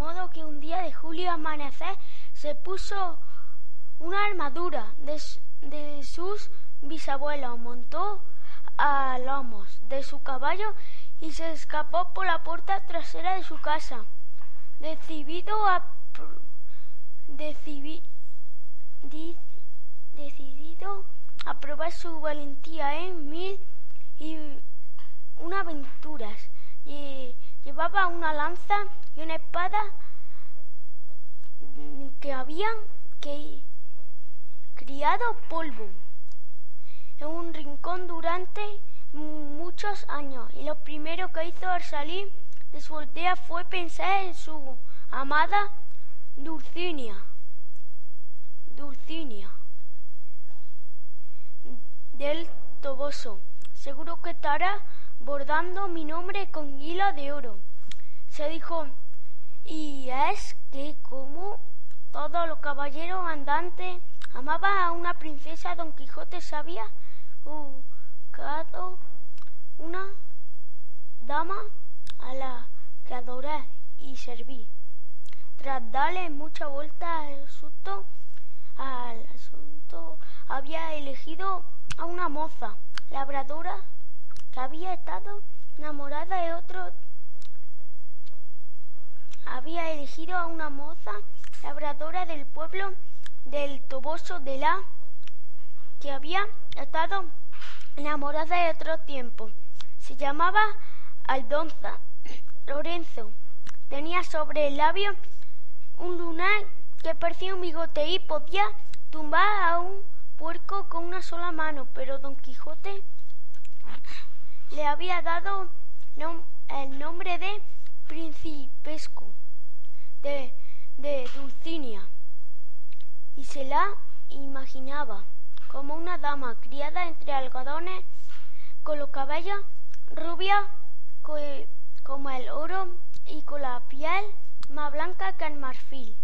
Modo que un día de julio amanecer se puso una armadura de, de sus bisabuelos, montó a lomos de su caballo y se escapó por la puerta trasera de su casa. Decidido a decidido a probar su valentía en mil y una aventuras. Y llevaba una lanza y una espada que habían que criado polvo en un rincón durante muchos años y lo primero que hizo al salir de su aldea fue pensar en su amada Dulcinea. Dulcinea del Toboso. Seguro que estará bordando mi nombre con hilo de oro. Se dijo, y es que como todos los caballeros andantes amaban a una princesa, Don Quijote se había buscado una dama a la que adoré y serví. Tras darle mucha vuelta al asunto, al asunto había elegido a una moza labradora que había estado enamorada de otro había elegido a una moza labradora del pueblo del Toboso de la que había estado enamorada de otro tiempo. Se llamaba Aldonza Lorenzo. Tenía sobre el labio un lunar que parecía un bigote y podía tumbar a un puerco con una sola mano, pero Don Quijote le había dado el nombre de Principesco de, de Dulcinea y se la imaginaba como una dama criada entre algodones con los cabellos rubia co- como el oro y con la piel más blanca que el marfil.